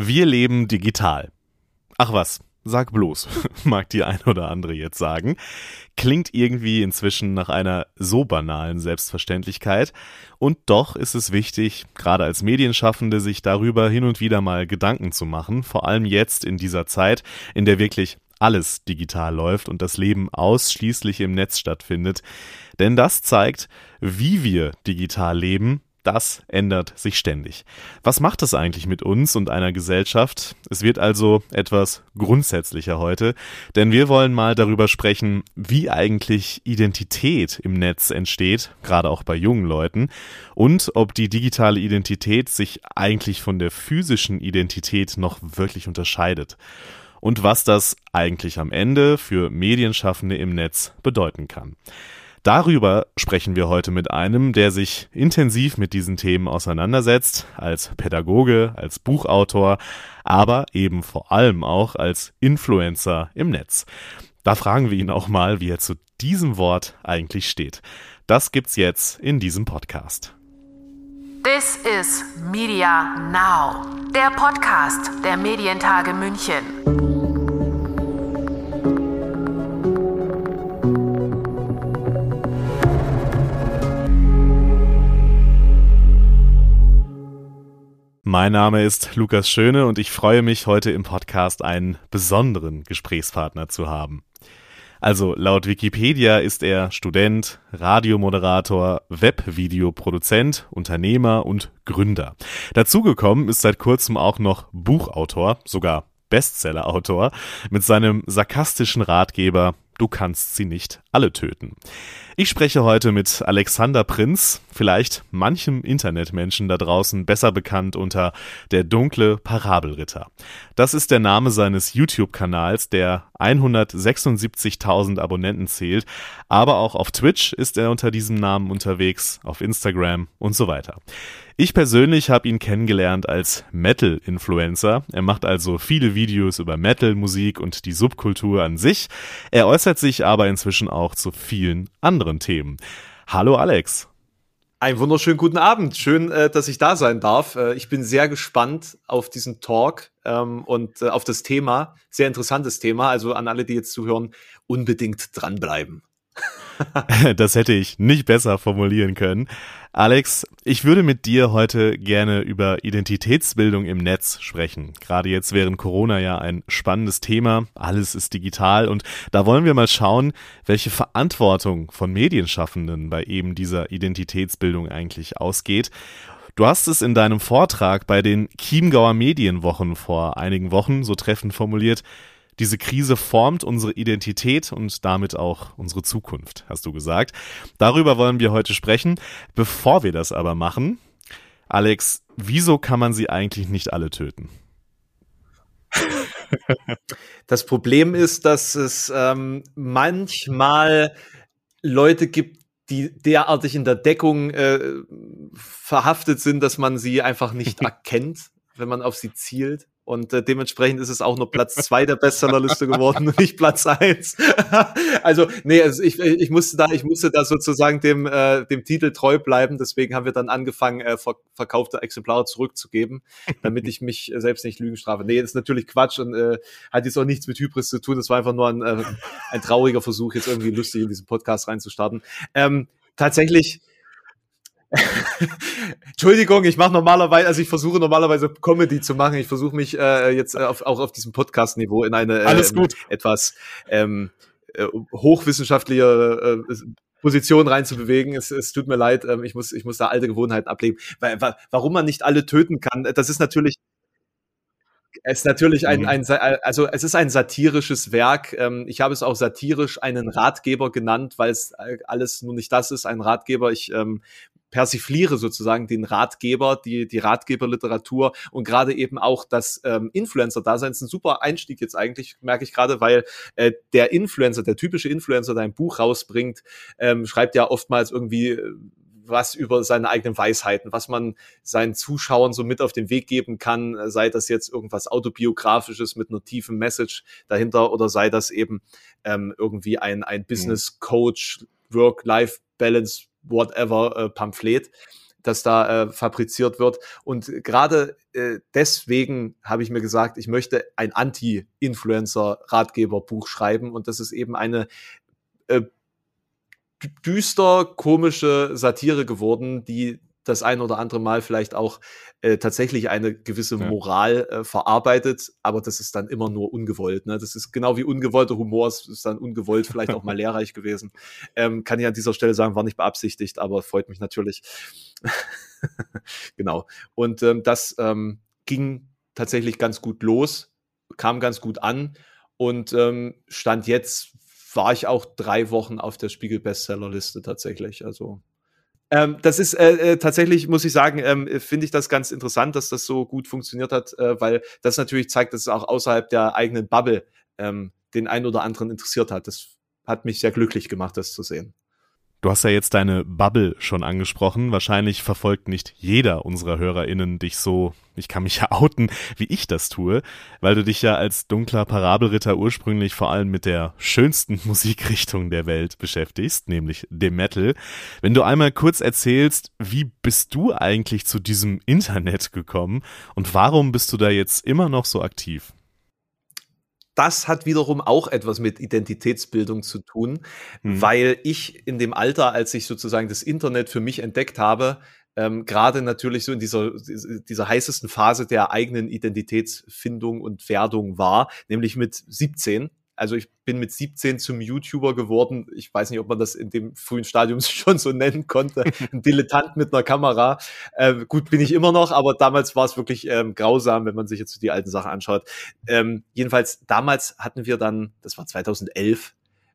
Wir leben digital. Ach was, sag bloß, mag die ein oder andere jetzt sagen. Klingt irgendwie inzwischen nach einer so banalen Selbstverständlichkeit. Und doch ist es wichtig, gerade als Medienschaffende, sich darüber hin und wieder mal Gedanken zu machen, vor allem jetzt in dieser Zeit, in der wirklich alles digital läuft und das Leben ausschließlich im Netz stattfindet. Denn das zeigt, wie wir digital leben, das ändert sich ständig. Was macht das eigentlich mit uns und einer Gesellschaft? Es wird also etwas grundsätzlicher heute, denn wir wollen mal darüber sprechen, wie eigentlich Identität im Netz entsteht, gerade auch bei jungen Leuten, und ob die digitale Identität sich eigentlich von der physischen Identität noch wirklich unterscheidet und was das eigentlich am Ende für Medienschaffende im Netz bedeuten kann. Darüber sprechen wir heute mit einem, der sich intensiv mit diesen Themen auseinandersetzt, als Pädagoge, als Buchautor, aber eben vor allem auch als Influencer im Netz. Da fragen wir ihn auch mal, wie er zu diesem Wort eigentlich steht. Das gibt's jetzt in diesem Podcast. This is Media Now, der Podcast der Medientage München. Mein Name ist Lukas Schöne und ich freue mich, heute im Podcast einen besonderen Gesprächspartner zu haben. Also laut Wikipedia ist er Student, Radiomoderator, Webvideoproduzent, Unternehmer und Gründer. Dazugekommen ist seit kurzem auch noch Buchautor, sogar Bestsellerautor, mit seinem sarkastischen Ratgeber Du kannst sie nicht alle töten. Ich spreche heute mit Alexander Prinz, vielleicht manchem Internetmenschen da draußen besser bekannt unter der dunkle Parabelritter. Das ist der Name seines YouTube-Kanals, der 176.000 Abonnenten zählt, aber auch auf Twitch ist er unter diesem Namen unterwegs, auf Instagram und so weiter. Ich persönlich habe ihn kennengelernt als Metal-Influencer. Er macht also viele Videos über Metal-Musik und die Subkultur an sich. Er äußert sich aber inzwischen auch zu vielen anderen Themen. Hallo Alex. Einen wunderschönen guten Abend. Schön, äh, dass ich da sein darf. Äh, ich bin sehr gespannt auf diesen Talk ähm, und äh, auf das Thema. Sehr interessantes Thema. Also an alle, die jetzt zuhören, unbedingt dranbleiben. das hätte ich nicht besser formulieren können. Alex, ich würde mit dir heute gerne über Identitätsbildung im Netz sprechen. Gerade jetzt während Corona ja ein spannendes Thema. Alles ist digital und da wollen wir mal schauen, welche Verantwortung von Medienschaffenden bei eben dieser Identitätsbildung eigentlich ausgeht. Du hast es in deinem Vortrag bei den Chiemgauer Medienwochen vor einigen Wochen so treffend formuliert. Diese Krise formt unsere Identität und damit auch unsere Zukunft, hast du gesagt. Darüber wollen wir heute sprechen. Bevor wir das aber machen, Alex, wieso kann man sie eigentlich nicht alle töten? Das Problem ist, dass es ähm, manchmal Leute gibt, die derartig in der Deckung äh, verhaftet sind, dass man sie einfach nicht erkennt, wenn man auf sie zielt. Und äh, dementsprechend ist es auch nur Platz zwei der Bestsellerliste geworden und nicht Platz eins. also, nee, also ich, ich musste da, ich musste da sozusagen dem, äh, dem Titel treu bleiben. Deswegen haben wir dann angefangen, äh, ver verkaufte Exemplare zurückzugeben, damit ich mich selbst nicht lügen strafe. Nee, ist natürlich Quatsch und äh, hat jetzt auch nichts mit Hybris zu tun. Das war einfach nur ein, äh, ein trauriger Versuch, jetzt irgendwie lustig in diesen Podcast reinzustarten. Ähm, tatsächlich, Entschuldigung, ich mache normalerweise, also ich versuche normalerweise Comedy zu machen. Ich versuche mich äh, jetzt äh, auf, auch auf diesem Podcast-Niveau in eine äh, etwas ähm, äh, hochwissenschaftliche äh, Position reinzubewegen. Es, es tut mir leid, ähm, ich muss ich muss da alte Gewohnheiten ablegen. Weil, warum man nicht alle töten kann, das ist natürlich es ist natürlich ein, mhm. ein, also es ist ein satirisches Werk. Ähm, ich habe es auch satirisch einen Ratgeber genannt, weil es äh, alles nur nicht das ist, ein Ratgeber. Ich ähm, persifliere sozusagen den Ratgeber, die, die Ratgeberliteratur und gerade eben auch das ähm, Influencer-Dasein ist ein super Einstieg jetzt eigentlich, merke ich gerade, weil äh, der Influencer, der typische Influencer, der ein Buch rausbringt, ähm, schreibt ja oftmals irgendwie äh, was über seine eigenen Weisheiten, was man seinen Zuschauern so mit auf den Weg geben kann, sei das jetzt irgendwas autobiografisches mit einer tiefen Message dahinter oder sei das eben ähm, irgendwie ein, ein mhm. Business Coach, Work-Life-Balance whatever äh, Pamphlet. das da äh, fabriziert wird. Und gerade äh, deswegen habe ich mir gesagt, ich möchte ein Anti-Influencer-Ratgeberbuch schreiben. Und das ist eben eine düster komische Satire geworden, die das ein oder andere Mal vielleicht auch äh, tatsächlich eine gewisse Moral äh, verarbeitet, aber das ist dann immer nur ungewollt. Ne? Das ist genau wie ungewollter Humor, es ist dann ungewollt vielleicht auch mal lehrreich gewesen. Ähm, kann ich an dieser Stelle sagen, war nicht beabsichtigt, aber freut mich natürlich. genau. Und ähm, das ähm, ging tatsächlich ganz gut los, kam ganz gut an und ähm, stand jetzt war ich auch drei Wochen auf der Spiegel Bestsellerliste tatsächlich. Also ähm, das ist äh, äh, tatsächlich, muss ich sagen, ähm, finde ich das ganz interessant, dass das so gut funktioniert hat, äh, weil das natürlich zeigt, dass es auch außerhalb der eigenen Bubble ähm, den einen oder anderen interessiert hat. Das hat mich sehr glücklich gemacht, das zu sehen. Du hast ja jetzt deine Bubble schon angesprochen. Wahrscheinlich verfolgt nicht jeder unserer HörerInnen dich so, ich kann mich ja outen, wie ich das tue, weil du dich ja als dunkler Parabelritter ursprünglich vor allem mit der schönsten Musikrichtung der Welt beschäftigst, nämlich dem Metal. Wenn du einmal kurz erzählst, wie bist du eigentlich zu diesem Internet gekommen und warum bist du da jetzt immer noch so aktiv? Das hat wiederum auch etwas mit Identitätsbildung zu tun, mhm. weil ich in dem Alter, als ich sozusagen das Internet für mich entdeckt habe, ähm, gerade natürlich so in dieser, dieser heißesten Phase der eigenen Identitätsfindung und Werdung war, nämlich mit 17 also ich bin mit 17 zum YouTuber geworden. Ich weiß nicht, ob man das in dem frühen Stadium schon so nennen konnte. Ein Dilettant mit einer Kamera. Äh, gut bin ich immer noch, aber damals war es wirklich ähm, grausam, wenn man sich jetzt die alten Sachen anschaut. Ähm, jedenfalls, damals hatten wir dann, das war 2011,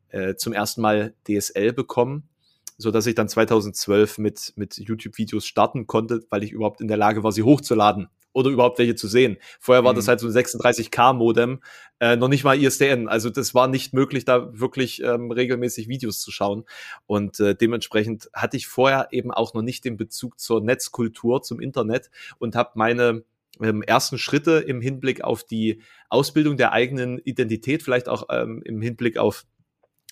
äh, zum ersten Mal DSL bekommen so dass ich dann 2012 mit, mit YouTube-Videos starten konnte, weil ich überhaupt in der Lage war, sie hochzuladen oder überhaupt welche zu sehen. Vorher war mhm. das halt so ein 36K-Modem, äh, noch nicht mal ISDN. Also das war nicht möglich, da wirklich ähm, regelmäßig Videos zu schauen. Und äh, dementsprechend hatte ich vorher eben auch noch nicht den Bezug zur Netzkultur, zum Internet und habe meine ähm, ersten Schritte im Hinblick auf die Ausbildung der eigenen Identität, vielleicht auch ähm, im Hinblick auf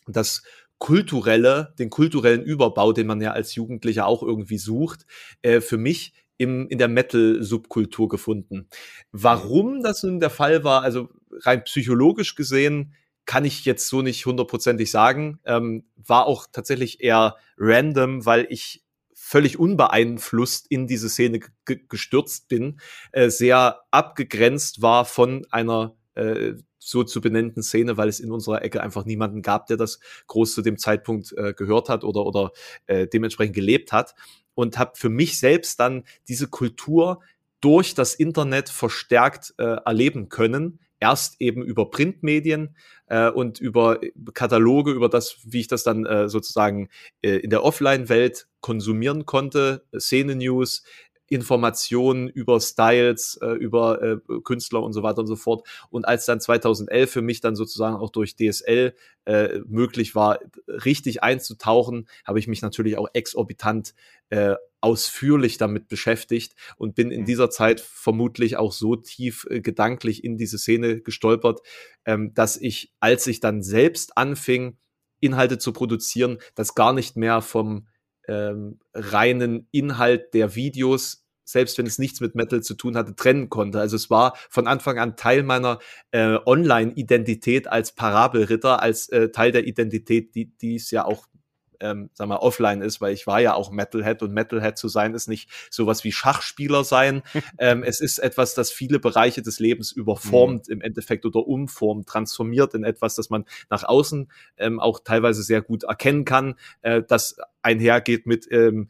das kulturelle, den kulturellen Überbau, den man ja als Jugendlicher auch irgendwie sucht, äh, für mich im, in der Metal-Subkultur gefunden. Warum das nun der Fall war, also rein psychologisch gesehen, kann ich jetzt so nicht hundertprozentig sagen. Ähm, war auch tatsächlich eher random, weil ich völlig unbeeinflusst in diese Szene gestürzt bin, äh, sehr abgegrenzt war von einer äh, so zu benennenden Szene, weil es in unserer Ecke einfach niemanden gab, der das groß zu dem Zeitpunkt äh, gehört hat oder, oder äh, dementsprechend gelebt hat und habe für mich selbst dann diese Kultur durch das Internet verstärkt äh, erleben können. Erst eben über Printmedien äh, und über Kataloge, über das, wie ich das dann äh, sozusagen äh, in der Offline-Welt konsumieren konnte, Szene-News, Informationen über Styles, äh, über äh, Künstler und so weiter und so fort. Und als dann 2011 für mich dann sozusagen auch durch DSL äh, möglich war, richtig einzutauchen, habe ich mich natürlich auch exorbitant äh, ausführlich damit beschäftigt und bin in mhm. dieser Zeit vermutlich auch so tief äh, gedanklich in diese Szene gestolpert, ähm, dass ich, als ich dann selbst anfing, Inhalte zu produzieren, das gar nicht mehr vom ähm, reinen Inhalt der Videos selbst wenn es nichts mit Metal zu tun hatte, trennen konnte. Also es war von Anfang an Teil meiner äh, Online-Identität als Parabelritter, als äh, Teil der Identität, die, die es ja auch ähm, sag mal, offline ist, weil ich war ja auch Metalhead und Metalhead zu sein ist nicht sowas wie Schachspieler sein. ähm, es ist etwas, das viele Bereiche des Lebens überformt mhm. im Endeffekt oder umformt, transformiert in etwas, das man nach außen ähm, auch teilweise sehr gut erkennen kann, äh, das einhergeht mit ähm,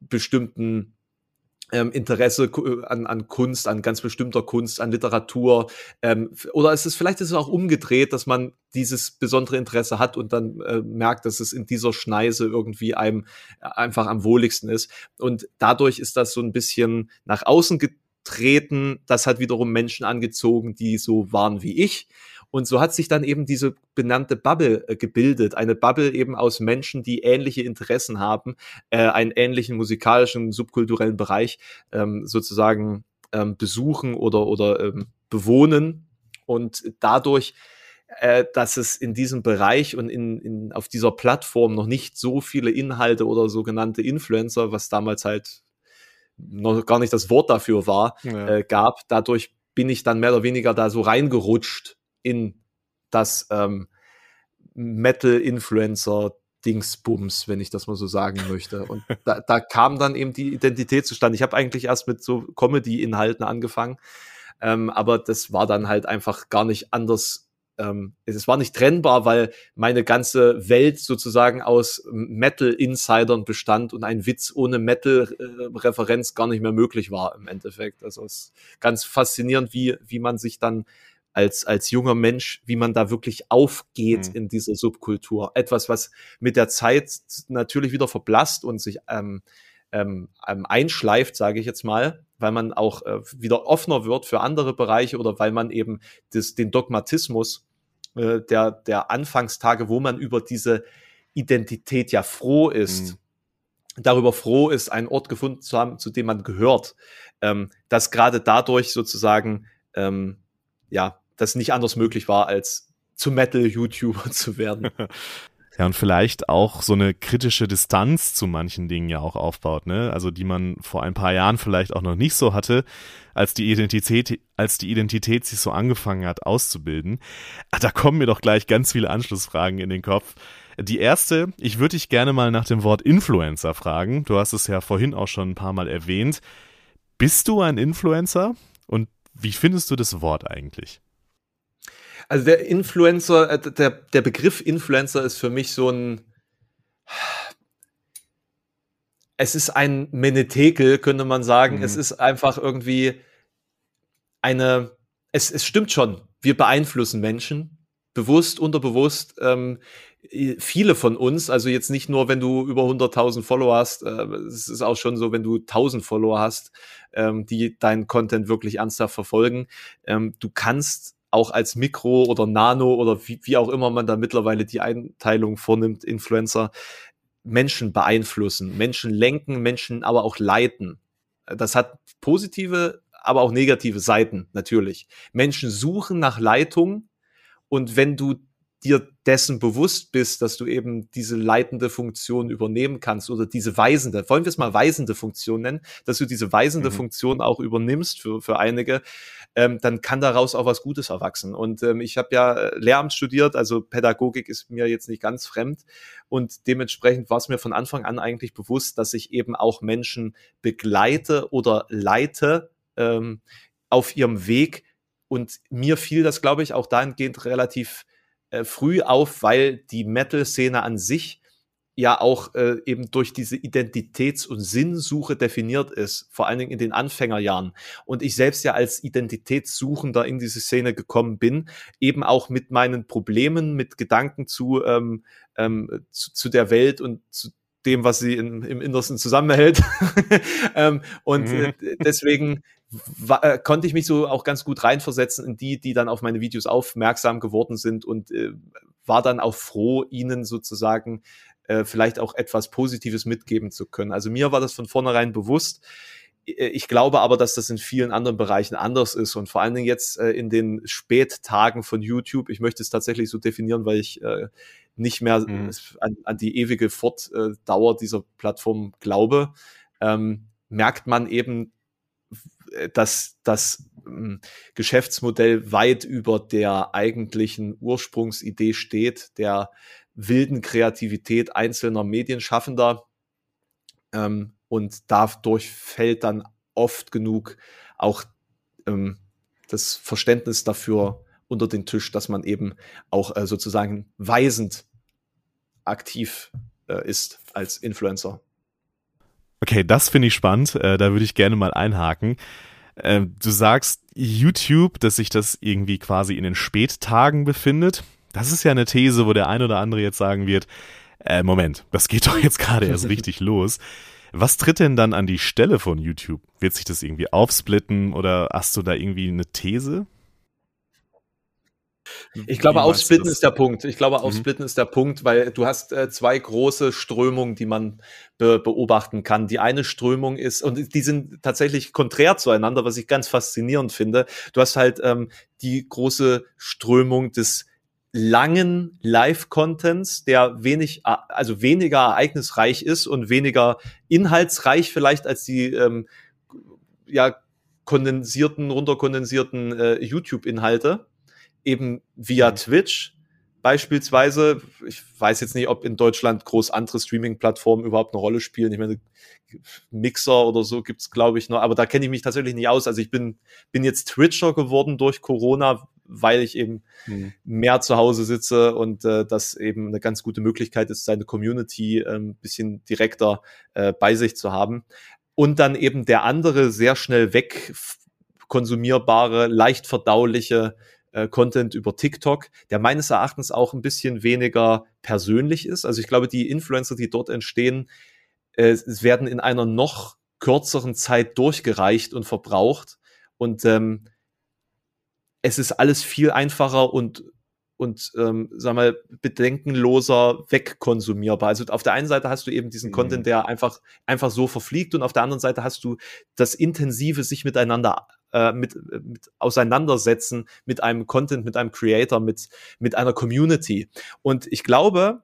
bestimmten ähm, Interesse äh, an, an Kunst, an ganz bestimmter Kunst, an Literatur. Ähm, oder ist es vielleicht ist es auch umgedreht, dass man dieses besondere Interesse hat und dann äh, merkt, dass es in dieser Schneise irgendwie einem äh, einfach am wohligsten ist. Und dadurch ist das so ein bisschen nach außen getreten. Das hat wiederum Menschen angezogen, die so waren wie ich. Und so hat sich dann eben diese benannte Bubble äh, gebildet. Eine Bubble eben aus Menschen, die ähnliche Interessen haben, äh, einen ähnlichen musikalischen, subkulturellen Bereich ähm, sozusagen ähm, besuchen oder, oder ähm, bewohnen. Und dadurch äh, dass es in diesem Bereich und in, in, auf dieser Plattform noch nicht so viele Inhalte oder sogenannte Influencer, was damals halt noch gar nicht das Wort dafür war, ja. äh, gab. Dadurch bin ich dann mehr oder weniger da so reingerutscht in das ähm, Metal-Influencer Dingsbums, wenn ich das mal so sagen möchte. Und da, da kam dann eben die Identität zustande. Ich habe eigentlich erst mit so Comedy-Inhalten angefangen, ähm, aber das war dann halt einfach gar nicht anders. Ähm, es war nicht trennbar, weil meine ganze Welt sozusagen aus Metal-Insidern bestand und ein Witz ohne Metal-Referenz gar nicht mehr möglich war im Endeffekt. Also es ist ganz faszinierend, wie, wie man sich dann als, als junger Mensch, wie man da wirklich aufgeht mhm. in dieser Subkultur. Etwas, was mit der Zeit natürlich wieder verblasst und sich ähm, ähm, ähm einschleift, sage ich jetzt mal, weil man auch äh, wieder offener wird für andere Bereiche oder weil man eben das, den Dogmatismus äh, der, der Anfangstage, wo man über diese Identität ja froh ist, mhm. darüber froh ist, einen Ort gefunden zu haben, zu dem man gehört, ähm, dass gerade dadurch sozusagen ähm, ja, das nicht anders möglich war, als zu Metal-YouTuber zu werden. Ja, und vielleicht auch so eine kritische Distanz zu manchen Dingen ja auch aufbaut, ne? Also die man vor ein paar Jahren vielleicht auch noch nicht so hatte, als die Identität, als die Identität sich so angefangen hat auszubilden. Ah, da kommen mir doch gleich ganz viele Anschlussfragen in den Kopf. Die erste, ich würde dich gerne mal nach dem Wort Influencer fragen. Du hast es ja vorhin auch schon ein paar Mal erwähnt. Bist du ein Influencer? Und wie findest du das Wort eigentlich? Also der Influencer, äh, der, der Begriff Influencer ist für mich so ein, es ist ein Menetekel, könnte man sagen. Mhm. Es ist einfach irgendwie eine, es, es stimmt schon, wir beeinflussen Menschen, bewusst, unterbewusst. Ähm, viele von uns, also jetzt nicht nur, wenn du über 100.000 Follower hast, äh, es ist auch schon so, wenn du 1000 Follower hast, ähm, die deinen Content wirklich ernsthaft verfolgen. Ähm, du kannst auch als Mikro oder Nano oder wie, wie auch immer man da mittlerweile die Einteilung vornimmt, Influencer, Menschen beeinflussen, Menschen lenken, Menschen aber auch leiten. Das hat positive, aber auch negative Seiten, natürlich. Menschen suchen nach Leitung und wenn du dir dessen bewusst bist, dass du eben diese leitende Funktion übernehmen kannst oder diese weisende, wollen wir es mal weisende Funktion nennen, dass du diese weisende mhm. Funktion auch übernimmst für, für einige, ähm, dann kann daraus auch was Gutes erwachsen. Und ähm, ich habe ja äh, Lehramt studiert, also Pädagogik ist mir jetzt nicht ganz fremd und dementsprechend war es mir von Anfang an eigentlich bewusst, dass ich eben auch Menschen begleite oder leite ähm, auf ihrem Weg und mir fiel das, glaube ich, auch dahingehend relativ äh, früh auf, weil die Metal-Szene an sich ja auch äh, eben durch diese Identitäts- und Sinnsuche definiert ist, vor allen Dingen in den Anfängerjahren. Und ich selbst ja als Identitätssuchender in diese Szene gekommen bin, eben auch mit meinen Problemen, mit Gedanken zu, ähm, ähm, zu, zu der Welt und zu dem, was sie in, im Innersten zusammenhält. ähm, und mhm. äh, deswegen äh, konnte ich mich so auch ganz gut reinversetzen in die, die dann auf meine Videos aufmerksam geworden sind und äh, war dann auch froh, ihnen sozusagen äh, vielleicht auch etwas Positives mitgeben zu können. Also mir war das von vornherein bewusst. Äh, ich glaube aber, dass das in vielen anderen Bereichen anders ist und vor allen Dingen jetzt äh, in den Spättagen von YouTube. Ich möchte es tatsächlich so definieren, weil ich äh, nicht mehr mhm. an, an, die ewige Fortdauer dieser Plattform glaube. Ähm, merkt man eben, dass das ähm, Geschäftsmodell weit über der eigentlichen Ursprungsidee steht, der wilden Kreativität einzelner Medienschaffender. Ähm, und dadurch fällt dann oft genug auch ähm, das Verständnis dafür unter den Tisch, dass man eben auch äh, sozusagen weisend aktiv äh, ist als Influencer. Okay, das finde ich spannend. Äh, da würde ich gerne mal einhaken. Äh, du sagst YouTube, dass sich das irgendwie quasi in den Spättagen befindet. Das ist ja eine These, wo der ein oder andere jetzt sagen wird, äh, Moment, das geht doch jetzt gerade erst richtig los. Was tritt denn dann an die Stelle von YouTube? Wird sich das irgendwie aufsplitten oder hast du da irgendwie eine These? Ich glaube, aufsplitten ist der Punkt. Ich glaube, mhm. aufsplitten mhm. ist der Punkt, weil du hast äh, zwei große Strömungen, die man be beobachten kann. Die eine Strömung ist, und die sind tatsächlich konträr zueinander, was ich ganz faszinierend finde. Du hast halt ähm, die große Strömung des langen Live-Contents, der wenig, also weniger ereignisreich ist und weniger inhaltsreich vielleicht als die ähm, ja kondensierten, runterkondensierten äh, YouTube-Inhalte, eben via mhm. Twitch beispielsweise. Ich weiß jetzt nicht, ob in Deutschland groß andere Streaming-Plattformen überhaupt eine Rolle spielen. Ich meine, Mixer oder so gibt's glaube ich, noch, aber da kenne ich mich tatsächlich nicht aus. Also ich bin, bin jetzt Twitcher geworden durch Corona, weil ich eben mhm. mehr zu Hause sitze und äh, das eben eine ganz gute Möglichkeit ist, seine Community äh, ein bisschen direkter äh, bei sich zu haben. Und dann eben der andere sehr schnell weg konsumierbare, leicht verdauliche äh, Content über TikTok, der meines Erachtens auch ein bisschen weniger persönlich ist. Also ich glaube, die Influencer, die dort entstehen, äh, werden in einer noch kürzeren Zeit durchgereicht und verbraucht. Und ähm, es ist alles viel einfacher und und ähm, sag mal bedenkenloser wegkonsumierbar. Also auf der einen Seite hast du eben diesen mhm. Content, der einfach einfach so verfliegt und auf der anderen Seite hast du das intensive sich miteinander äh, mit, mit auseinandersetzen mit einem Content, mit einem Creator, mit mit einer Community. Und ich glaube,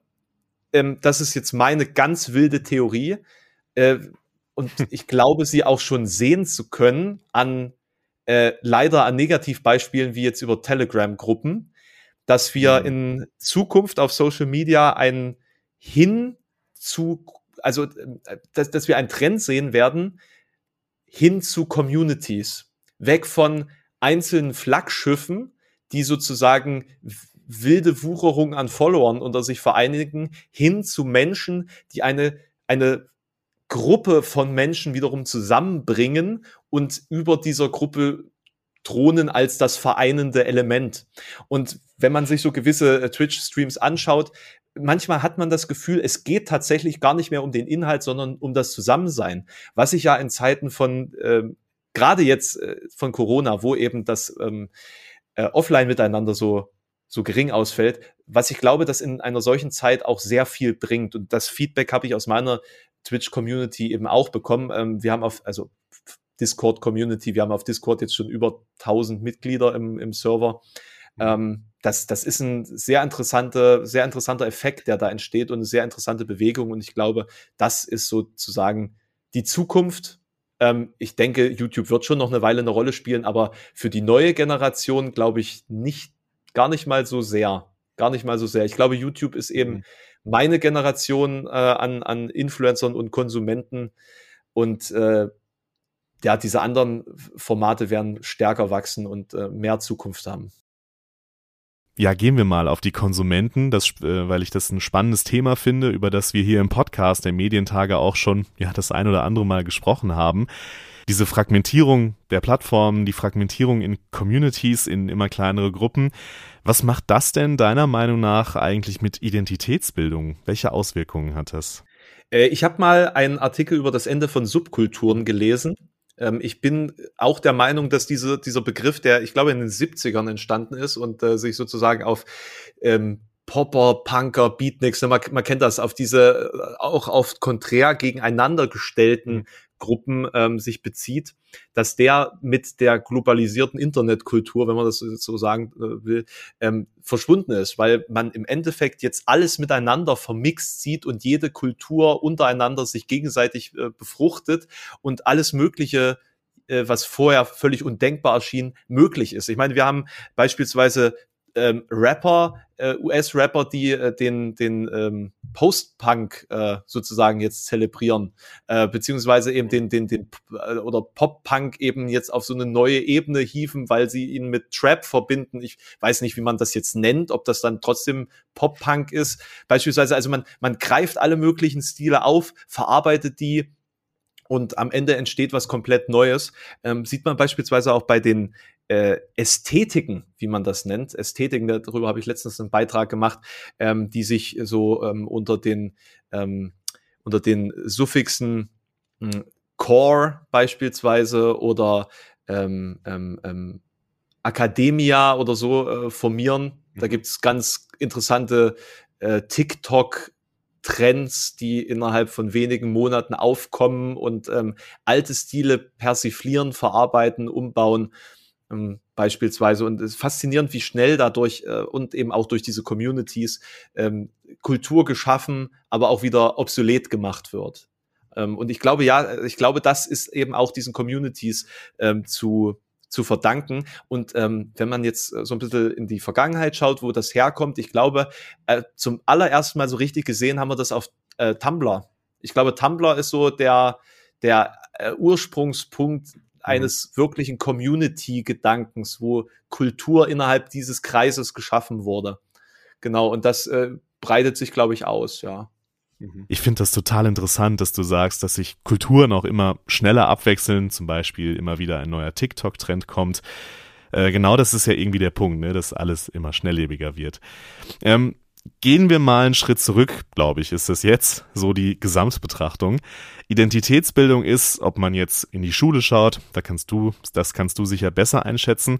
ähm, das ist jetzt meine ganz wilde Theorie äh, und ich glaube, sie auch schon sehen zu können an äh, leider an Negativbeispielen wie jetzt über Telegram-Gruppen, dass wir mhm. in Zukunft auf Social Media ein hin zu, also äh, dass, dass wir einen Trend sehen werden hin zu Communities, weg von einzelnen Flaggschiffen, die sozusagen wilde Wucherung an Followern unter sich vereinigen, hin zu Menschen, die eine, eine Gruppe von Menschen wiederum zusammenbringen und über dieser Gruppe thronen als das vereinende Element. Und wenn man sich so gewisse äh, Twitch-Streams anschaut, manchmal hat man das Gefühl, es geht tatsächlich gar nicht mehr um den Inhalt, sondern um das Zusammensein. Was ich ja in Zeiten von, äh, gerade jetzt äh, von Corona, wo eben das ähm, äh, Offline miteinander so so gering ausfällt, was ich glaube, dass in einer solchen Zeit auch sehr viel bringt. Und das Feedback habe ich aus meiner Twitch-Community eben auch bekommen. Ähm, wir haben auf, also Discord-Community, wir haben auf Discord jetzt schon über 1000 Mitglieder im, im Server. Mhm. Ähm, das, das ist ein sehr interessanter, sehr interessanter Effekt, der da entsteht und eine sehr interessante Bewegung. Und ich glaube, das ist sozusagen die Zukunft. Ähm, ich denke, YouTube wird schon noch eine Weile eine Rolle spielen, aber für die neue Generation glaube ich nicht, gar nicht mal so sehr. Gar nicht mal so sehr. Ich glaube, YouTube ist eben mhm meine Generation äh, an, an Influencern und Konsumenten. Und äh, ja, diese anderen Formate werden stärker wachsen und äh, mehr Zukunft haben. Ja, gehen wir mal auf die Konsumenten, das, äh, weil ich das ein spannendes Thema finde, über das wir hier im Podcast der Medientage auch schon ja das ein oder andere Mal gesprochen haben diese Fragmentierung der Plattformen, die Fragmentierung in Communities, in immer kleinere Gruppen. Was macht das denn deiner Meinung nach eigentlich mit Identitätsbildung? Welche Auswirkungen hat das? Äh, ich habe mal einen Artikel über das Ende von Subkulturen gelesen. Ähm, ich bin auch der Meinung, dass diese, dieser Begriff, der ich glaube in den 70ern entstanden ist und äh, sich sozusagen auf ähm, Popper, Punker, Beatniks, man, man kennt das, auf diese äh, auch auf konträr gegeneinander gestellten mhm. Gruppen ähm, sich bezieht, dass der mit der globalisierten Internetkultur, wenn man das so sagen äh, will, ähm, verschwunden ist, weil man im Endeffekt jetzt alles miteinander vermixt sieht und jede Kultur untereinander sich gegenseitig äh, befruchtet und alles Mögliche äh, was vorher völlig undenkbar erschien, möglich ist. Ich meine, wir haben beispielsweise ähm, Rapper, äh, US-Rapper, die äh, den, den ähm, Post-Punk äh, sozusagen jetzt zelebrieren, äh, beziehungsweise eben den, den, den äh, oder Pop-Punk eben jetzt auf so eine neue Ebene hieven, weil sie ihn mit Trap verbinden. Ich weiß nicht, wie man das jetzt nennt, ob das dann trotzdem Pop-Punk ist. Beispielsweise, also man, man greift alle möglichen Stile auf, verarbeitet die und am Ende entsteht was komplett Neues. Ähm, sieht man beispielsweise auch bei den äh, Ästhetiken, wie man das nennt. Ästhetiken, darüber habe ich letztens einen Beitrag gemacht, ähm, die sich so ähm, unter den ähm, unter den Suffixen äh, Core beispielsweise oder ähm, ähm, ähm, Academia oder so äh, formieren. Da mhm. gibt's ganz interessante äh, TikTok Trends, die innerhalb von wenigen Monaten aufkommen und ähm, alte Stile persiflieren, verarbeiten, umbauen ähm, beispielsweise. Und es ist faszinierend, wie schnell dadurch äh, und eben auch durch diese Communities ähm, Kultur geschaffen, aber auch wieder obsolet gemacht wird. Ähm, und ich glaube, ja, ich glaube, das ist eben auch diesen Communities ähm, zu, zu verdanken. Und ähm, wenn man jetzt so ein bisschen in die Vergangenheit schaut, wo das herkommt, ich glaube, äh, zum allerersten Mal so richtig gesehen haben wir das auf äh, Tumblr. Ich glaube, Tumblr ist so der, der äh, Ursprungspunkt eines mhm. wirklichen Community-Gedankens, wo Kultur innerhalb dieses Kreises geschaffen wurde. Genau, und das äh, breitet sich, glaube ich, aus, ja. Mhm. Ich finde das total interessant, dass du sagst, dass sich Kulturen auch immer schneller abwechseln, zum Beispiel immer wieder ein neuer TikTok-Trend kommt. Äh, genau das ist ja irgendwie der Punkt, ne, dass alles immer schnelllebiger wird. Ähm, gehen wir mal einen Schritt zurück, glaube ich, ist das jetzt so die Gesamtbetrachtung. Identitätsbildung ist, ob man jetzt in die Schule schaut, da kannst du, das kannst du sicher besser einschätzen,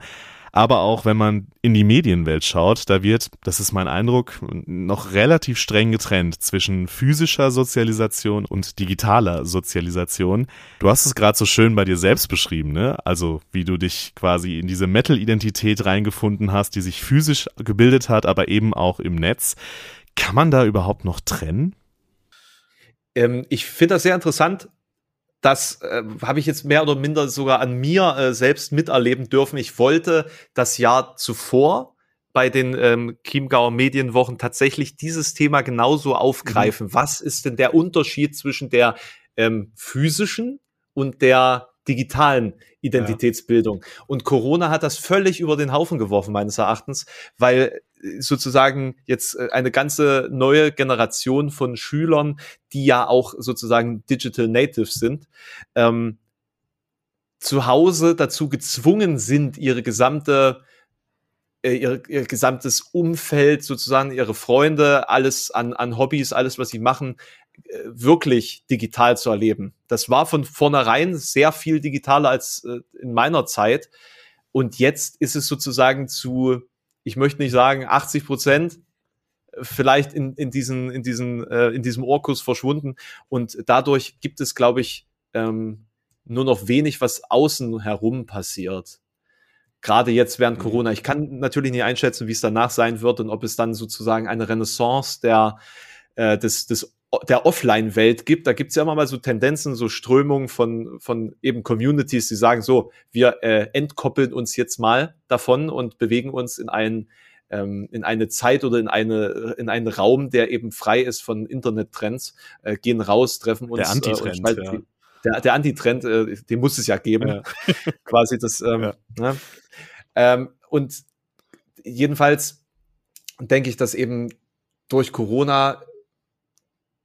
aber auch wenn man in die Medienwelt schaut, da wird, das ist mein Eindruck, noch relativ streng getrennt zwischen physischer Sozialisation und digitaler Sozialisation. Du hast es gerade so schön bei dir selbst beschrieben, ne? Also wie du dich quasi in diese Metal-Identität reingefunden hast, die sich physisch gebildet hat, aber eben auch im Netz. Kann man da überhaupt noch trennen? Ähm, ich finde das sehr interessant, das äh, habe ich jetzt mehr oder minder sogar an mir äh, selbst miterleben dürfen. Ich wollte das Jahr zuvor bei den ähm, Chiemgauer Medienwochen tatsächlich dieses Thema genauso aufgreifen. Mhm. Was ist denn der Unterschied zwischen der ähm, physischen und der digitalen Identitätsbildung? Ja. Und Corona hat das völlig über den Haufen geworfen, meines Erachtens, weil sozusagen jetzt äh, eine ganze neue Generation von Schülern, die ja auch sozusagen Digital Natives sind, ähm, zu Hause dazu gezwungen sind, ihre gesamte äh, ihr, ihr gesamtes Umfeld, sozusagen ihre Freunde, alles an, an Hobbys, alles, was sie machen, äh, wirklich digital zu erleben. Das war von vornherein sehr viel digitaler als in meiner Zeit. Und jetzt ist es sozusagen zu ich möchte nicht sagen 80 Prozent, vielleicht in, in diesen, in diesen, äh, in diesem Orkus verschwunden. Und dadurch gibt es, glaube ich, ähm, nur noch wenig, was außen herum passiert. Gerade jetzt während mhm. Corona. Ich kann natürlich nicht einschätzen, wie es danach sein wird und ob es dann sozusagen eine Renaissance der, äh, des, des der Offline-Welt gibt. Da gibt es ja immer mal so Tendenzen, so Strömungen von, von eben Communities, die sagen so, wir äh, entkoppeln uns jetzt mal davon und bewegen uns in ein ähm, in eine Zeit oder in eine in einen Raum, der eben frei ist von Internettrends, äh, gehen raus, treffen uns. Der Antitrend, äh, ja. der, der Antitrend, äh, den muss es ja geben, ja. quasi das. Ähm, ja. ne? ähm, und jedenfalls denke ich, dass eben durch Corona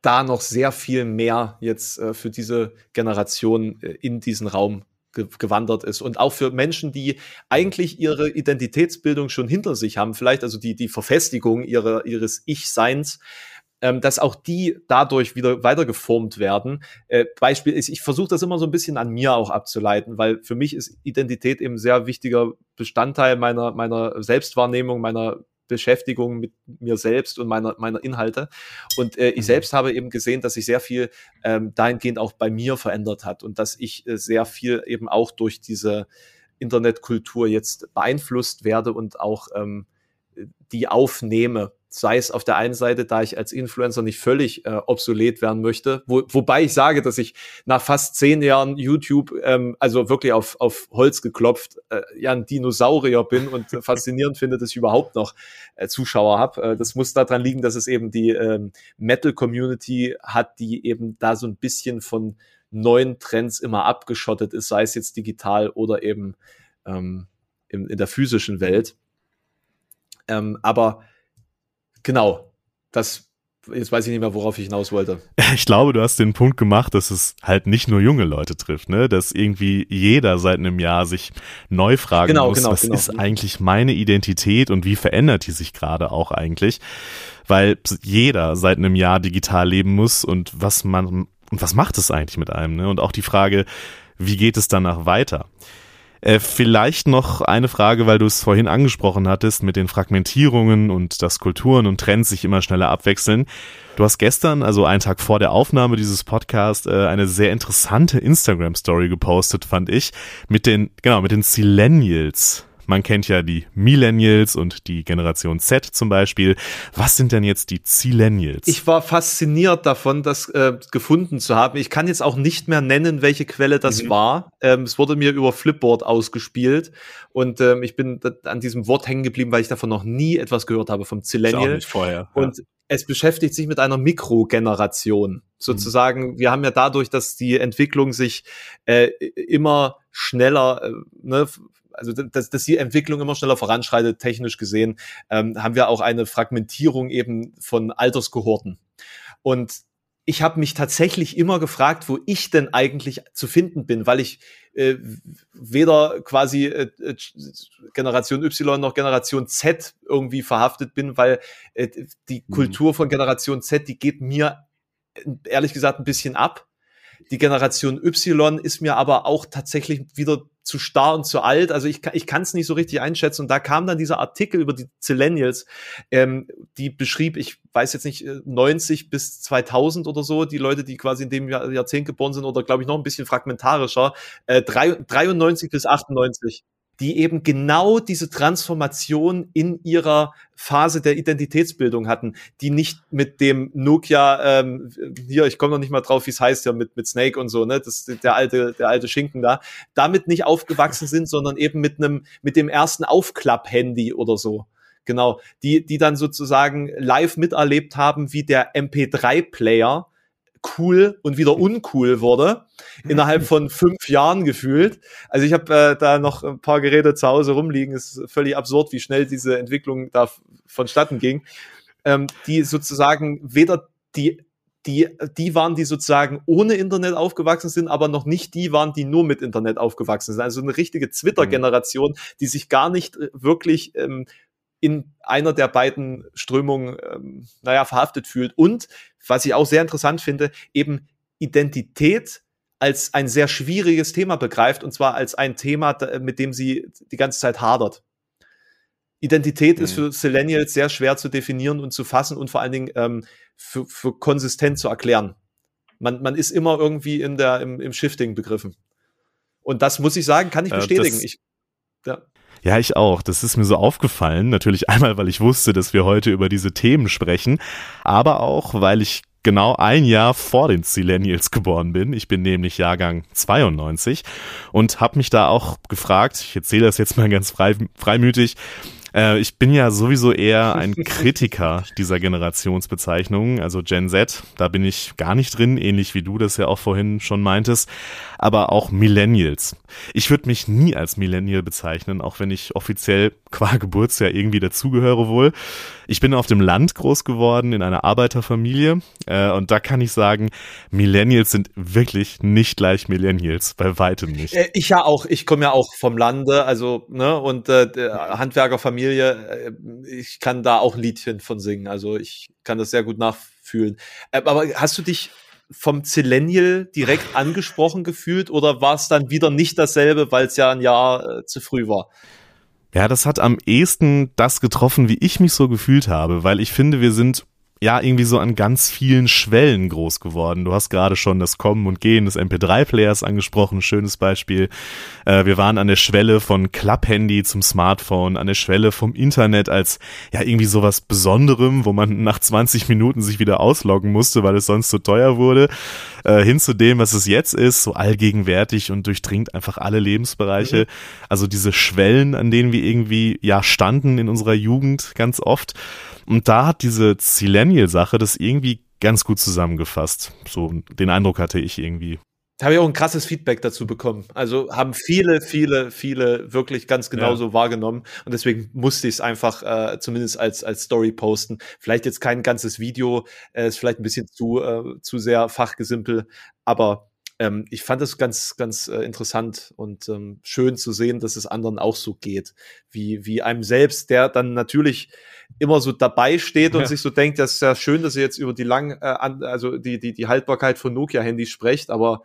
da noch sehr viel mehr jetzt äh, für diese Generation äh, in diesen Raum ge gewandert ist und auch für Menschen, die eigentlich ihre Identitätsbildung schon hinter sich haben, vielleicht also die die Verfestigung ihrer ihres Ich-Seins, ähm, dass auch die dadurch wieder weiter geformt werden. Äh, Beispiel ist, ich versuche das immer so ein bisschen an mir auch abzuleiten, weil für mich ist Identität eben sehr wichtiger Bestandteil meiner meiner Selbstwahrnehmung, meiner Beschäftigung mit mir selbst und meiner, meiner Inhalte. Und äh, ich mhm. selbst habe eben gesehen, dass sich sehr viel ähm, dahingehend auch bei mir verändert hat und dass ich äh, sehr viel eben auch durch diese Internetkultur jetzt beeinflusst werde und auch ähm, die aufnehme sei es auf der einen Seite, da ich als Influencer nicht völlig äh, obsolet werden möchte, wo, wobei ich sage, dass ich nach fast zehn Jahren YouTube, ähm, also wirklich auf, auf Holz geklopft, äh, ja ein Dinosaurier bin und faszinierend finde, dass ich überhaupt noch äh, Zuschauer habe. Äh, das muss daran liegen, dass es eben die ähm, Metal-Community hat, die eben da so ein bisschen von neuen Trends immer abgeschottet ist, sei es jetzt digital oder eben ähm, in, in der physischen Welt. Ähm, aber Genau. Das jetzt weiß ich nicht mehr, worauf ich hinaus wollte. Ich glaube, du hast den Punkt gemacht, dass es halt nicht nur junge Leute trifft, ne? Dass irgendwie jeder seit einem Jahr sich neu fragen genau, muss, genau, was genau. ist eigentlich meine Identität und wie verändert die sich gerade auch eigentlich? Weil jeder seit einem Jahr digital leben muss und was man und was macht es eigentlich mit einem, ne? Und auch die Frage, wie geht es danach weiter? Äh, vielleicht noch eine Frage, weil du es vorhin angesprochen hattest mit den Fragmentierungen und dass Kulturen und Trends sich immer schneller abwechseln. Du hast gestern, also einen Tag vor der Aufnahme dieses Podcasts, äh, eine sehr interessante Instagram-Story gepostet, fand ich, mit den, genau, mit den Silenials. Man kennt ja die Millennials und die Generation Z zum Beispiel. Was sind denn jetzt die Zillennials? Ich war fasziniert davon, das äh, gefunden zu haben. Ich kann jetzt auch nicht mehr nennen, welche Quelle das mhm. war. Ähm, es wurde mir über Flipboard ausgespielt und ähm, ich bin an diesem Wort hängen geblieben, weil ich davon noch nie etwas gehört habe vom Zillennial. nicht vorher. Ja. Und es beschäftigt sich mit einer Mikrogeneration. Sozusagen, mhm. wir haben ja dadurch, dass die Entwicklung sich äh, immer schneller, äh, ne, also dass, dass die Entwicklung immer schneller voranschreitet, technisch gesehen, ähm, haben wir auch eine Fragmentierung eben von Alterskohorten. Und ich habe mich tatsächlich immer gefragt, wo ich denn eigentlich zu finden bin, weil ich äh, weder quasi äh, äh Generation Y noch Generation Z irgendwie verhaftet bin, weil äh, die mhm. Kultur von Generation Z, die geht mir ehrlich gesagt ein bisschen ab. Die Generation Y ist mir aber auch tatsächlich wieder zu starr und zu alt. Also ich, ich kann es nicht so richtig einschätzen. Und da kam dann dieser Artikel über die Zillennials, ähm, die beschrieb, ich weiß jetzt nicht, 90 äh, bis 2000 oder so, die Leute, die quasi in dem Jahr, Jahrzehnt geboren sind oder glaube ich noch ein bisschen fragmentarischer, äh, 93 bis 98 die eben genau diese Transformation in ihrer Phase der Identitätsbildung hatten, die nicht mit dem Nokia, ähm, hier, ich komme noch nicht mal drauf, wie es heißt, ja, mit, mit Snake und so, ne, das der alte, der alte Schinken da, damit nicht aufgewachsen sind, sondern eben mit einem, mit dem ersten Aufklapp-Handy oder so. Genau, die, die dann sozusagen live miterlebt haben, wie der MP3-Player cool und wieder uncool wurde, innerhalb von fünf Jahren gefühlt. Also ich habe äh, da noch ein paar Geräte zu Hause rumliegen. Es ist völlig absurd, wie schnell diese Entwicklung da vonstatten ging. Ähm, die sozusagen weder die die, die waren, die sozusagen ohne Internet aufgewachsen sind, aber noch nicht die waren, die nur mit Internet aufgewachsen sind. Also eine richtige Twitter-Generation, die sich gar nicht äh, wirklich ähm, in einer der beiden Strömungen, ähm, naja, verhaftet fühlt. Und, was ich auch sehr interessant finde, eben Identität als ein sehr schwieriges Thema begreift, und zwar als ein Thema, mit dem sie die ganze Zeit hadert. Identität mhm. ist für Selenials sehr schwer zu definieren und zu fassen und vor allen Dingen ähm, für, für konsistent zu erklären. Man, man ist immer irgendwie in der, im, im Shifting begriffen. Und das muss ich sagen, kann ich bestätigen. Äh, ich, ja. Ja, ich auch. Das ist mir so aufgefallen. Natürlich einmal, weil ich wusste, dass wir heute über diese Themen sprechen, aber auch, weil ich genau ein Jahr vor den Zillennials geboren bin. Ich bin nämlich Jahrgang 92 und habe mich da auch gefragt, ich erzähle das jetzt mal ganz frei, freimütig, äh, ich bin ja sowieso eher ein Kritiker dieser Generationsbezeichnungen, also Gen Z, da bin ich gar nicht drin, ähnlich wie du das ja auch vorhin schon meintest, aber auch Millennials. Ich würde mich nie als Millennial bezeichnen, auch wenn ich offiziell qua Geburtsjahr irgendwie dazugehöre wohl. Ich bin auf dem Land groß geworden, in einer Arbeiterfamilie, äh, und da kann ich sagen, Millennials sind wirklich nicht gleich Millennials, bei weitem nicht. Äh, ich ja auch, ich komme ja auch vom Lande, also, ne, und äh, Handwerkerfamilie Familie, äh, ich kann da auch ein Liedchen von singen. Also ich kann das sehr gut nachfühlen. Äh, aber hast du dich vom Zillennial direkt angesprochen gefühlt oder war es dann wieder nicht dasselbe, weil es ja ein Jahr äh, zu früh war? Ja, das hat am ehesten das getroffen, wie ich mich so gefühlt habe, weil ich finde, wir sind ja irgendwie so an ganz vielen Schwellen groß geworden. Du hast gerade schon das Kommen und Gehen des MP3-Players angesprochen, schönes Beispiel. Äh, wir waren an der Schwelle von Klapphandy zum Smartphone, an der Schwelle vom Internet als ja irgendwie sowas Besonderem, wo man nach 20 Minuten sich wieder ausloggen musste, weil es sonst zu so teuer wurde, äh, hin zu dem, was es jetzt ist, so allgegenwärtig und durchdringt einfach alle Lebensbereiche. Mhm. Also diese Schwellen, an denen wir irgendwie ja standen in unserer Jugend ganz oft. Und da hat diese Zillennial-Sache das irgendwie ganz gut zusammengefasst. So den Eindruck hatte ich irgendwie. Da habe ich auch ein krasses Feedback dazu bekommen. Also haben viele, viele, viele wirklich ganz genauso ja. wahrgenommen. Und deswegen musste ich es einfach äh, zumindest als, als Story posten. Vielleicht jetzt kein ganzes Video, äh, ist vielleicht ein bisschen zu, äh, zu sehr fachgesimpel, aber ähm, ich fand es ganz, ganz äh, interessant und ähm, schön zu sehen, dass es anderen auch so geht, wie, wie einem selbst, der dann natürlich immer so dabei steht und ja. sich so denkt, das ist ja schön, dass ihr jetzt über die lang, äh, an, also die, die, die Haltbarkeit von Nokia-Handys sprecht, aber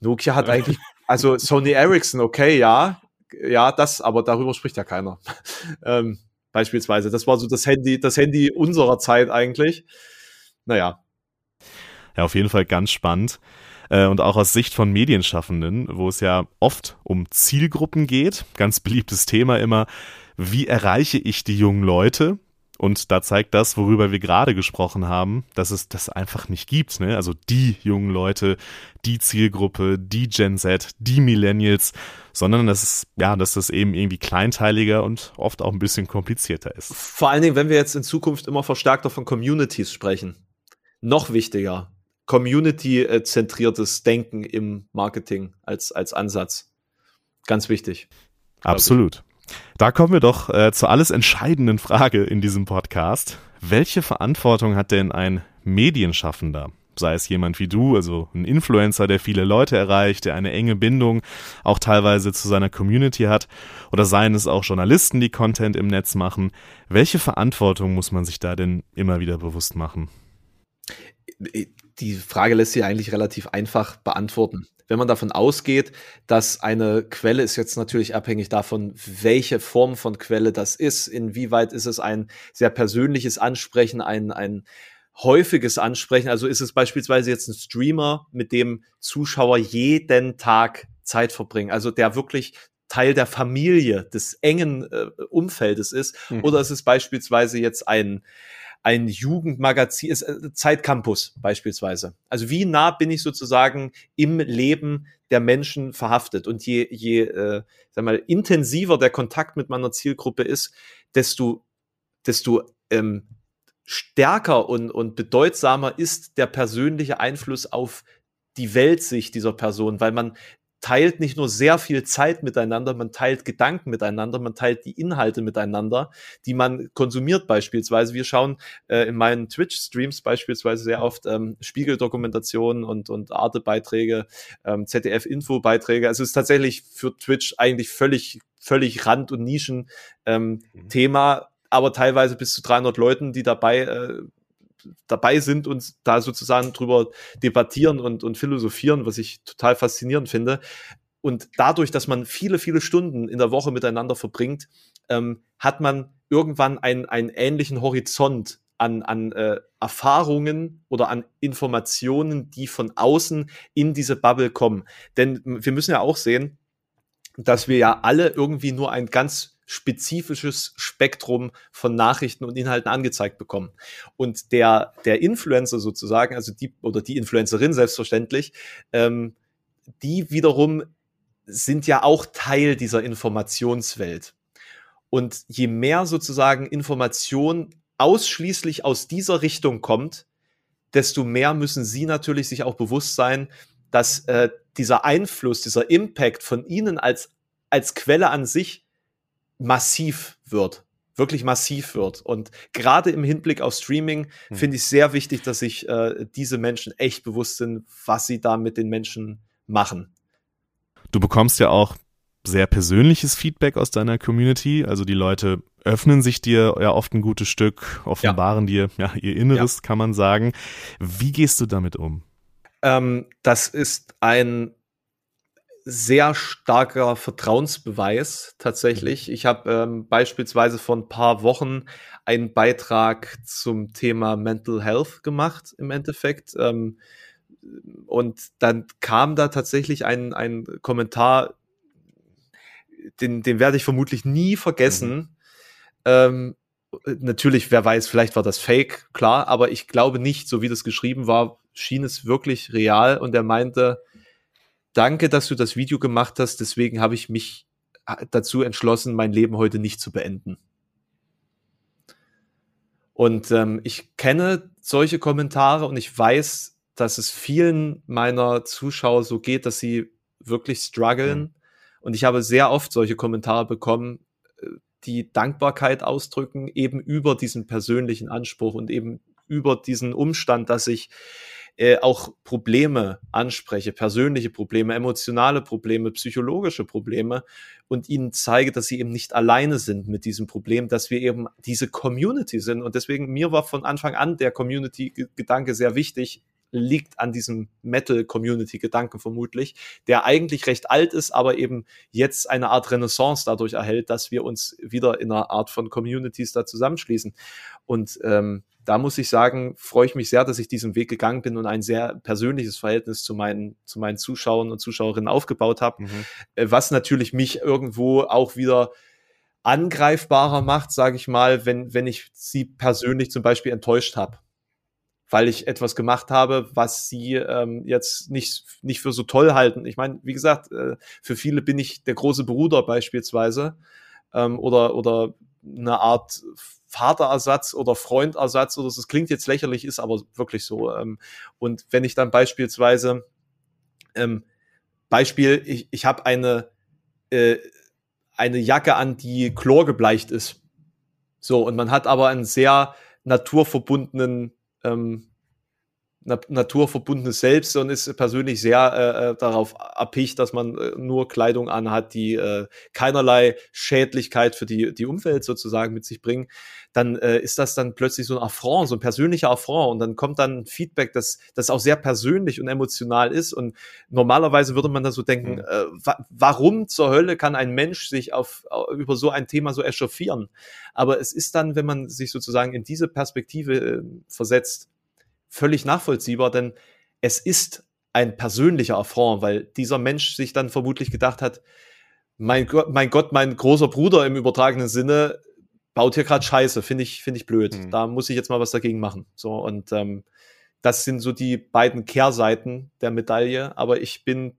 Nokia hat eigentlich, also Sony Ericsson, okay, ja, ja, das, aber darüber spricht ja keiner. ähm, beispielsweise. Das war so das Handy, das Handy unserer Zeit eigentlich. Naja. Ja, auf jeden Fall ganz spannend. Äh, und auch aus Sicht von Medienschaffenden, wo es ja oft um Zielgruppen geht, ganz beliebtes Thema immer, wie erreiche ich die jungen Leute? Und da zeigt das, worüber wir gerade gesprochen haben, dass es das einfach nicht gibt. Ne? Also die jungen Leute, die Zielgruppe, die Gen Z, die Millennials, sondern dass es, ja, dass das eben irgendwie kleinteiliger und oft auch ein bisschen komplizierter ist. Vor allen Dingen, wenn wir jetzt in Zukunft immer verstärkter von Communities sprechen. Noch wichtiger, community-zentriertes Denken im Marketing als, als Ansatz. Ganz wichtig. Absolut. Da kommen wir doch äh, zur alles entscheidenden Frage in diesem Podcast. Welche Verantwortung hat denn ein Medienschaffender? Sei es jemand wie du, also ein Influencer, der viele Leute erreicht, der eine enge Bindung auch teilweise zu seiner Community hat, oder seien es auch Journalisten, die Content im Netz machen. Welche Verantwortung muss man sich da denn immer wieder bewusst machen? Die Frage lässt sich eigentlich relativ einfach beantworten wenn man davon ausgeht, dass eine Quelle ist jetzt natürlich abhängig davon, welche Form von Quelle das ist, inwieweit ist es ein sehr persönliches Ansprechen, ein, ein häufiges Ansprechen. Also ist es beispielsweise jetzt ein Streamer, mit dem Zuschauer jeden Tag Zeit verbringen, also der wirklich Teil der Familie, des engen äh, Umfeldes ist, mhm. oder ist es beispielsweise jetzt ein ein Jugendmagazin, äh, Zeitcampus beispielsweise. Also wie nah bin ich sozusagen im Leben der Menschen verhaftet? Und je, je äh, sag mal, intensiver der Kontakt mit meiner Zielgruppe ist, desto, desto ähm, stärker und, und bedeutsamer ist der persönliche Einfluss auf die Weltsicht dieser Person, weil man teilt nicht nur sehr viel Zeit miteinander, man teilt Gedanken miteinander, man teilt die Inhalte miteinander, die man konsumiert beispielsweise. Wir schauen äh, in meinen Twitch-Streams beispielsweise sehr oft ähm, Spiegeldokumentationen und, und Arte-Beiträge, ähm, ZDF-Info-Beiträge. Also es ist tatsächlich für Twitch eigentlich völlig, völlig Rand- und Nischen-Thema, ähm, mhm. aber teilweise bis zu 300 Leuten, die dabei äh, dabei sind und da sozusagen drüber debattieren und, und philosophieren, was ich total faszinierend finde. Und dadurch, dass man viele, viele Stunden in der Woche miteinander verbringt, ähm, hat man irgendwann einen, einen ähnlichen Horizont an, an äh, Erfahrungen oder an Informationen, die von außen in diese Bubble kommen. Denn wir müssen ja auch sehen, dass wir ja alle irgendwie nur ein ganz spezifisches Spektrum von Nachrichten und Inhalten angezeigt bekommen. Und der, der Influencer sozusagen, also die oder die Influencerin selbstverständlich, ähm, die wiederum sind ja auch Teil dieser Informationswelt. Und je mehr sozusagen Information ausschließlich aus dieser Richtung kommt, desto mehr müssen sie natürlich sich auch bewusst sein, dass äh, dieser Einfluss, dieser Impact von ihnen als, als Quelle an sich massiv wird wirklich massiv wird. Und gerade im Hinblick auf Streaming hm. finde ich sehr wichtig, dass sich äh, diese Menschen echt bewusst sind, was sie da mit den Menschen machen. Du bekommst ja auch sehr persönliches Feedback aus deiner Community. Also die Leute öffnen sich dir ja oft ein gutes Stück, offenbaren ja. dir ja ihr Inneres, ja. kann man sagen. Wie gehst du damit um? Ähm, das ist ein sehr starker Vertrauensbeweis tatsächlich. Ich habe ähm, beispielsweise vor ein paar Wochen einen Beitrag zum Thema Mental Health gemacht im Endeffekt. Ähm, und dann kam da tatsächlich ein, ein Kommentar, den, den werde ich vermutlich nie vergessen. Mhm. Ähm, natürlich, wer weiß, vielleicht war das Fake, klar, aber ich glaube nicht, so wie das geschrieben war, schien es wirklich real und er meinte, danke, dass du das Video gemacht hast. Deswegen habe ich mich äh, dazu entschlossen, mein Leben heute nicht zu beenden. Und ähm, ich kenne solche Kommentare und ich weiß, dass es vielen meiner Zuschauer so geht, dass sie wirklich strugglen. Mhm. Und ich habe sehr oft solche Kommentare bekommen, äh, die Dankbarkeit ausdrücken, eben über diesen persönlichen Anspruch und eben über diesen Umstand, dass ich äh, auch Probleme anspreche, persönliche Probleme, emotionale Probleme, psychologische Probleme und ihnen zeige, dass sie eben nicht alleine sind mit diesem Problem, dass wir eben diese Community sind. Und deswegen, mir war von Anfang an der Community-Gedanke sehr wichtig, liegt an diesem Metal-Community-Gedanken vermutlich, der eigentlich recht alt ist, aber eben jetzt eine Art Renaissance dadurch erhält, dass wir uns wieder in einer Art von Communities da zusammenschließen. Und ähm, da muss ich sagen, freue ich mich sehr, dass ich diesen Weg gegangen bin und ein sehr persönliches Verhältnis zu meinen, zu meinen Zuschauern und Zuschauerinnen aufgebaut habe, mhm. Äh, was natürlich mich irgendwo auch wieder angreifbarer macht, sage ich mal, wenn, wenn ich sie persönlich zum Beispiel enttäuscht habe weil ich etwas gemacht habe, was sie ähm, jetzt nicht, nicht für so toll halten. Ich meine, wie gesagt, äh, für viele bin ich der große Bruder beispielsweise ähm, oder, oder eine Art Vaterersatz oder Freundersatz oder so. Das klingt jetzt lächerlich, ist aber wirklich so. Ähm, und wenn ich dann beispielsweise, ähm, Beispiel, ich, ich habe eine, äh, eine Jacke an, die chlorgebleicht ist. So, und man hat aber einen sehr naturverbundenen ähm, naturverbundenes Selbst und ist persönlich sehr äh, äh, darauf abhängig, dass man äh, nur Kleidung anhat, die äh, keinerlei Schädlichkeit für die, die Umwelt sozusagen mit sich bringen, dann äh, ist das dann plötzlich so ein Affront, so ein persönlicher Affront und dann kommt dann Feedback, das, das auch sehr persönlich und emotional ist und normalerweise würde man da so denken, mhm. äh, wa warum zur Hölle kann ein Mensch sich auf, über so ein Thema so echauffieren? Aber es ist dann, wenn man sich sozusagen in diese Perspektive äh, versetzt, völlig nachvollziehbar, denn es ist ein persönlicher Affront, weil dieser Mensch sich dann vermutlich gedacht hat, mein Gott, mein Gott, mein großer Bruder im übertragenen Sinne baut hier gerade Scheiße, finde ich, finde ich blöd. Mhm. Da muss ich jetzt mal was dagegen machen. So und ähm, das sind so die beiden Kehrseiten der Medaille. Aber ich bin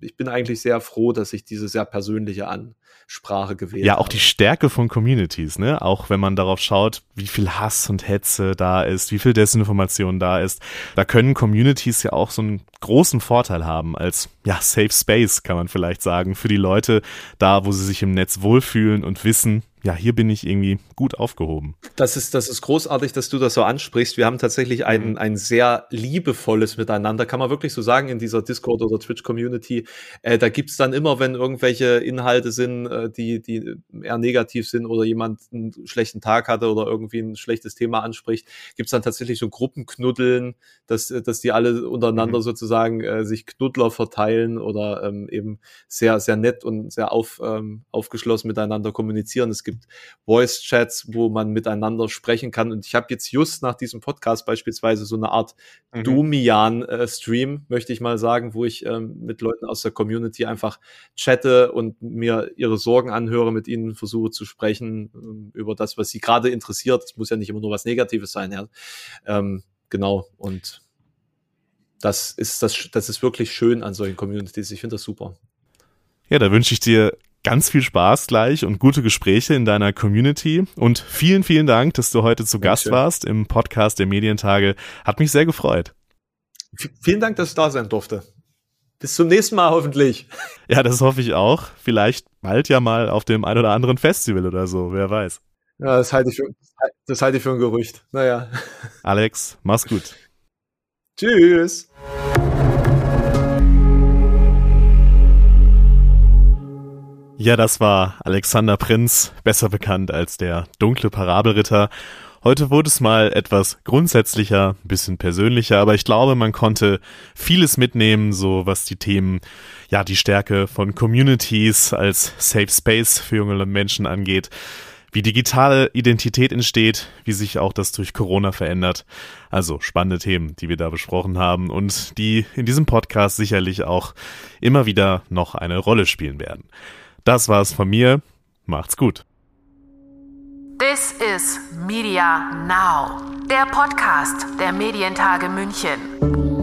ich bin eigentlich sehr froh, dass ich diese sehr persönliche Ansprache gewählt Ja, auch habe. die Stärke von Communities, ne? Auch wenn man darauf schaut, wie viel Hass und Hetze da ist, wie viel Desinformation da ist. Da können Communities ja auch so einen großen Vorteil haben als, ja, Safe Space, kann man vielleicht sagen, für die Leute da, wo sie sich im Netz wohlfühlen und wissen, ja, hier bin ich irgendwie gut aufgehoben. Das ist, das ist großartig, dass du das so ansprichst. Wir haben tatsächlich ein, mhm. ein sehr liebevolles Miteinander, kann man wirklich so sagen, in dieser Discord- oder Twitch-Community. Äh, da gibt's dann immer, wenn irgendwelche Inhalte sind, äh, die, die eher negativ sind oder jemand einen schlechten Tag hatte oder irgendwie ein schlechtes Thema anspricht, gibt's dann tatsächlich so Gruppenknuddeln, dass, dass die alle untereinander mhm. sozusagen äh, sich Knuddler verteilen oder ähm, eben sehr, sehr nett und sehr auf, ähm, aufgeschlossen miteinander kommunizieren. Es gibt gibt Voice-Chats, wo man miteinander sprechen kann. Und ich habe jetzt just nach diesem Podcast beispielsweise so eine Art mhm. Domian-Stream, möchte ich mal sagen, wo ich ähm, mit Leuten aus der Community einfach chatte und mir ihre Sorgen anhöre, mit ihnen versuche zu sprechen ähm, über das, was sie gerade interessiert. Es muss ja nicht immer nur was Negatives sein, ja. Ähm, genau. Und das ist, das, das ist wirklich schön an solchen Communities. Ich finde das super. Ja, da wünsche ich dir ganz viel Spaß gleich und gute Gespräche in deiner Community. Und vielen, vielen Dank, dass du heute zu Gast warst im Podcast der Medientage. Hat mich sehr gefreut. V vielen Dank, dass ich da sein durfte. Bis zum nächsten Mal hoffentlich. Ja, das hoffe ich auch. Vielleicht bald ja mal auf dem ein oder anderen Festival oder so, wer weiß. Ja, das halte ich für, das halte ich für ein Gerücht. Naja. Alex, mach's gut. Tschüss. Ja, das war Alexander Prinz, besser bekannt als der dunkle Parabelritter. Heute wurde es mal etwas grundsätzlicher, ein bisschen persönlicher, aber ich glaube, man konnte vieles mitnehmen, so was die Themen, ja, die Stärke von Communities als Safe Space für junge Menschen angeht, wie digitale Identität entsteht, wie sich auch das durch Corona verändert. Also spannende Themen, die wir da besprochen haben und die in diesem Podcast sicherlich auch immer wieder noch eine Rolle spielen werden. Das war's von mir. Macht's gut. This is Media Now, der Podcast der Medientage München.